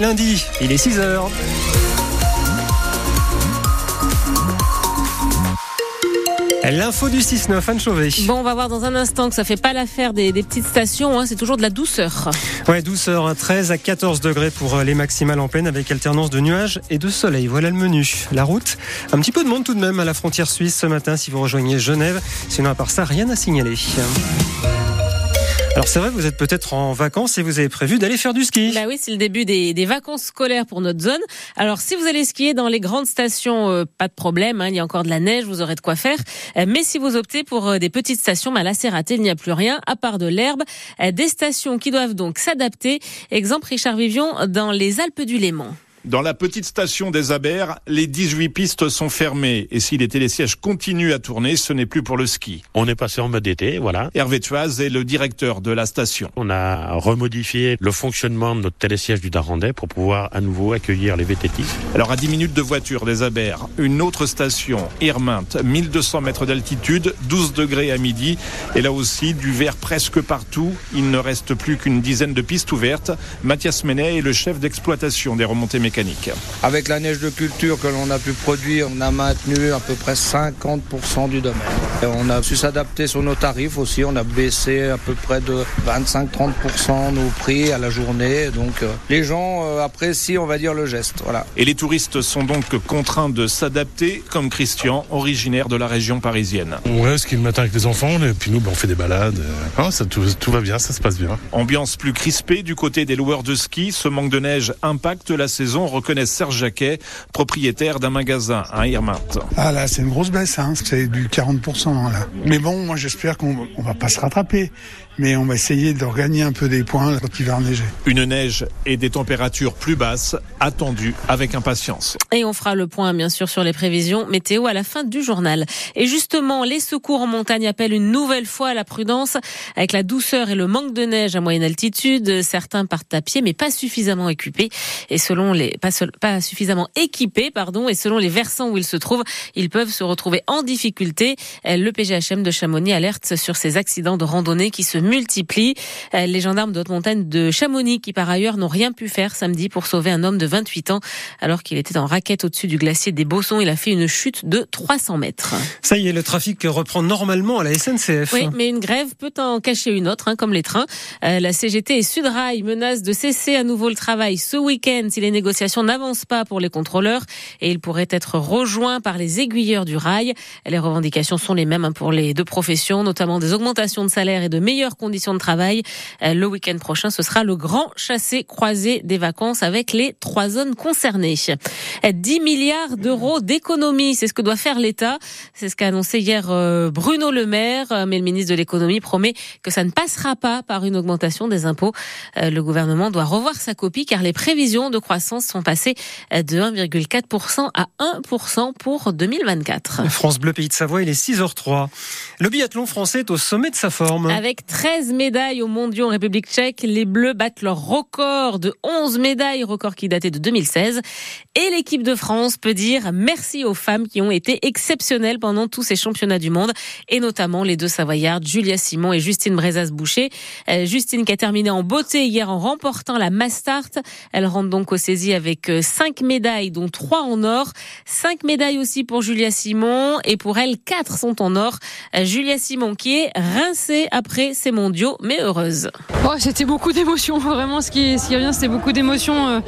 Lundi, il est 6h. L'info du 6-9, Anne Chauvet. Bon, on va voir dans un instant que ça fait pas l'affaire des, des petites stations, hein, c'est toujours de la douceur. Ouais, douceur, hein, 13 à 14 degrés pour euh, les maximales en pleine avec alternance de nuages et de soleil. Voilà le menu. La route, un petit peu de monde tout de même à la frontière suisse ce matin si vous rejoignez Genève. Sinon, à part ça, rien à signaler. Alors c'est vrai, vous êtes peut-être en vacances et vous avez prévu d'aller faire du ski. Bah oui, c'est le début des, vacances scolaires pour notre zone. Alors si vous allez skier dans les grandes stations, euh, pas de problème, hein, il y a encore de la neige, vous aurez de quoi faire. Euh, mais si vous optez pour euh, des petites stations, bah là c'est raté, il n'y a plus rien à part de l'herbe. Des stations qui doivent donc s'adapter. Exemple Richard Vivion dans les Alpes du Léman. Dans la petite station des Abers, les 18 pistes sont fermées. Et si les télésièges continuent à tourner, ce n'est plus pour le ski. On est passé en mode été, voilà. Hervé Tuaz est le directeur de la station. On a remodifié le fonctionnement de notre télésiège du Darandais pour pouvoir à nouveau accueillir les VTT. Alors à 10 minutes de voiture des Abers, une autre station, Irminte, 1200 mètres d'altitude, 12 degrés à midi. Et là aussi, du vert presque partout. Il ne reste plus qu'une dizaine de pistes ouvertes. Mathias Menet est le chef d'exploitation des remontées mécaniques. Avec la neige de culture que l'on a pu produire, on a maintenu à peu près 50% du domaine. Et on a su s'adapter sur nos tarifs aussi. On a baissé à peu près de 25-30% nos prix à la journée. Donc euh, les gens euh, apprécient, on va dire, le geste. Voilà. Et les touristes sont donc contraints de s'adapter, comme Christian, originaire de la région parisienne. Ouais, ce qui le matin avec les enfants, et puis nous, ben, on fait des balades. Ah, ça, tout, tout va bien, ça se passe bien. Ambiance plus crispée du côté des loueurs de ski. Ce manque de neige impacte la saison, reconnaît Serge Jacquet, propriétaire d'un magasin à Irminte. Ah là, c'est une grosse baisse, hein. c'est du 40% là. Mais bon, moi j'espère qu'on on va pas se rattraper, mais on va essayer de regagner un peu des points quand il va neiger. Une neige et des températures plus basses attendues avec impatience. Et on fera le point bien sûr sur les prévisions météo à la fin du journal. Et justement, les secours en montagne appellent une nouvelle fois à la prudence avec la douceur et le manque de neige à moyenne altitude. Certains partent à pied mais pas suffisamment équipés et selon les pas, seul, pas suffisamment équipés pardon et selon les versants où ils se trouvent, ils peuvent se retrouver en difficulté. Le PGHM de Chamonix alerte sur ces accidents de randonnée qui se multiplient. Les gendarmes de haute montagne de Chamonix qui par ailleurs n'ont rien pu faire samedi pour sauver un homme de 28 ans alors qu'il était en raquette au-dessus du glacier des Bossons. Il a fait une chute de 300 mètres. Ça y est, le trafic reprend normalement à la SNCF. Oui, mais une grève peut en cacher une autre, hein, comme les trains. Euh, la CGT et Sudrail menacent de cesser à nouveau le travail ce week-end si les négociations n'avancent pas pour les contrôleurs et ils pourraient être rejoints par les aiguilleurs du rail. Les revendications sont les mêmes hein, pour les deux professions, notamment des augmentations de salaire et de conditions de travail. Euh, le week-end prochain, ce sera le grand chassé croisé des vacances avec les trois zones concernées. 10 milliards d'euros d'économie, c'est ce que doit faire l'État. C'est ce qu'a annoncé hier euh, Bruno Le Maire, mais le ministre de l'économie promet que ça ne passera pas par une augmentation des impôts. Euh, le gouvernement doit revoir sa copie car les prévisions de croissance sont passées de 1,4% à 1% pour 2024. France Bleu Pays de Savoie, il est 6h03. Le biathlon français est au sommet de sa forme. Avec 13 médailles aux mondiaux en République tchèque, les Bleus battent leur record de 11 médailles, record qui datait de 2016. Et l'équipe de France peut dire merci aux femmes qui ont été exceptionnelles pendant tous ces championnats du monde, et notamment les deux Savoyardes, Julia Simon et Justine Brezas-Boucher. Euh, Justine qui a terminé en beauté hier en remportant la Mastart. Elle rentre donc au saisie avec 5 médailles, dont 3 en or. 5 médailles aussi pour Julia Simon, et pour elle, 4 sont en or. Euh, Julia Simon qui est rincée après mondiaux, mais heureuse. Oh, c'était beaucoup d'émotions, vraiment ce qui, ce qui revient, c'était beaucoup d'émotions. Euh,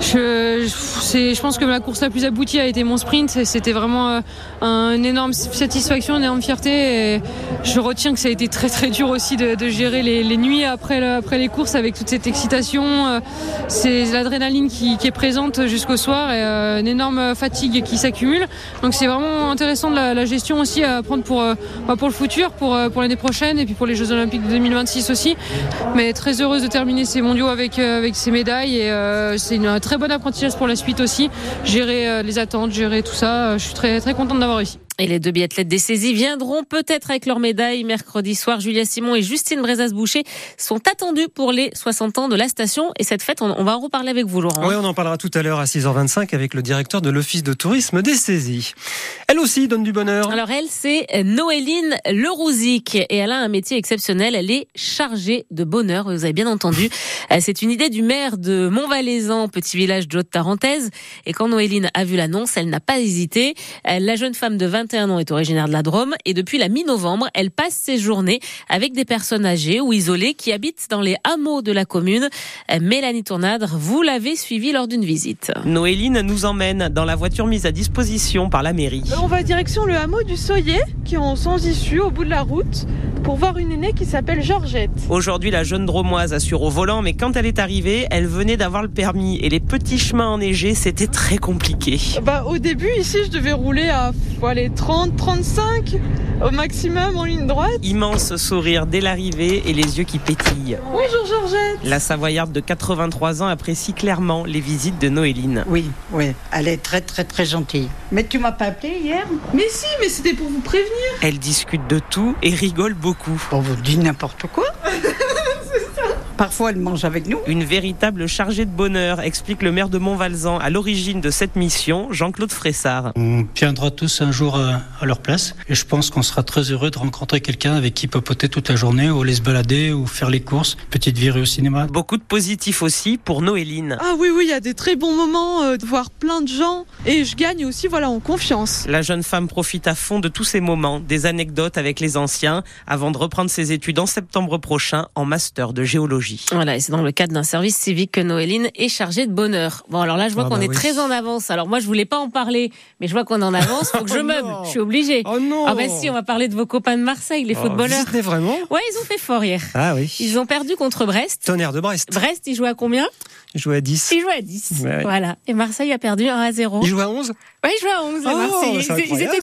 Je, je, pense que ma course la plus aboutie a été mon sprint, c'était vraiment euh, une énorme satisfaction, une énorme fierté. Et je retiens que ça a été très très dur aussi de, gérer les, nuits après, après les courses avec toute cette excitation. Euh, C'est l'adrénaline qui, est présente jusqu'au soir et une énorme fatigue qui s'accumule. Donc c'est vraiment intéressant de la, la, gestion aussi à prendre pour, bah, pour le futur, pour, pour l'année prochaine et puis pour les Jeux Olympiques 2026 aussi. Mais très heureuse de terminer ces mondiaux avec, avec ces médailles et euh, c'est un très bon apprentissage pour la suite aussi. Gérer les attentes, gérer tout ça. Je suis très très contente d'avoir réussi. Et les deux biathlètes des saisies viendront peut-être avec leur médaille mercredi soir. Julia Simon et Justine Brezas-Boucher sont attendus pour les 60 ans de la station. Et cette fête, on va en reparler avec vous, Laurent. Oui, on en parlera tout à l'heure à 6h25 avec le directeur de l'Office de tourisme des saisies. Elle aussi donne du bonheur. Alors elle, c'est Noéline Lerouzic et elle a un métier exceptionnel. Elle est chargée de bonheur, vous avez bien entendu. Euh, c'est une idée du maire de Montvalaisan, petit village de Haute-Tarentaise. Et quand Noéline a vu l'annonce, elle n'a pas hésité. Euh, la jeune femme de 21 ans est originaire de la Drôme et depuis la mi-novembre, elle passe ses journées avec des personnes âgées ou isolées qui habitent dans les hameaux de la commune. Euh, Mélanie Tournadre, vous l'avez suivie lors d'une visite. Noéline nous emmène dans la voiture mise à disposition par la mairie. On va direction le hameau du Soyer, qui est en sans issue au bout de la route, pour voir une aînée qui s'appelle Georgette. Aujourd'hui, la jeune dromoise assure au volant, mais quand elle est arrivée, elle venait d'avoir le permis et les petits chemins enneigés, c'était très compliqué. Bah, au début, ici, je devais rouler à les 30, 35 au maximum en ligne droite. Immense sourire dès l'arrivée et les yeux qui pétillent. Bonjour Georgette. La Savoyarde de 83 ans apprécie clairement les visites de Noéline. Oui, oui, elle est très très très gentille. Mais tu m'as pas appelé hier? Mais si, mais c'était pour vous prévenir. Elle discute de tout et rigole beaucoup. On vous dit n'importe quoi. Parfois, elle mange avec nous. Une véritable chargée de bonheur, explique le maire de Montvalzan à l'origine de cette mission, Jean-Claude Fressard. On viendra tous un jour à, leur place et je pense qu'on sera très heureux de rencontrer quelqu'un avec qui papoter toute la journée ou aller se balader ou faire les courses, petite virée au cinéma. Beaucoup de positifs aussi pour Noéline. Ah oui, oui, il y a des très bons moments euh, de voir plein de gens et je gagne aussi voilà en confiance. La jeune femme profite à fond de tous ces moments, des anecdotes avec les anciens, avant de reprendre ses études en septembre prochain en master de géologie. Voilà, et c'est dans le cadre d'un service civique que Noéline est chargée de bonheur. Bon, alors là, je vois ah qu'on bah est très en avance. Alors moi, je voulais pas en parler, mais je vois qu'on est en avance. Faut que je oh meuble. Je suis obligée. Oh non. Ah bah si, on va parler de vos copains de Marseille, les oh, footballeurs. C'était vraiment Ouais, ils ont fait fort hier. Ah oui. Ils ont perdu contre Brest. Tonnerre de Brest. Brest, ils jouaient à combien? Ils jouaient à 10. Ils jouaient à 10. Voilà. Et Marseille a perdu 1 à 0. Ils jouaient à 11 Oui, ils jouaient à 11, les oh. Ils, étaient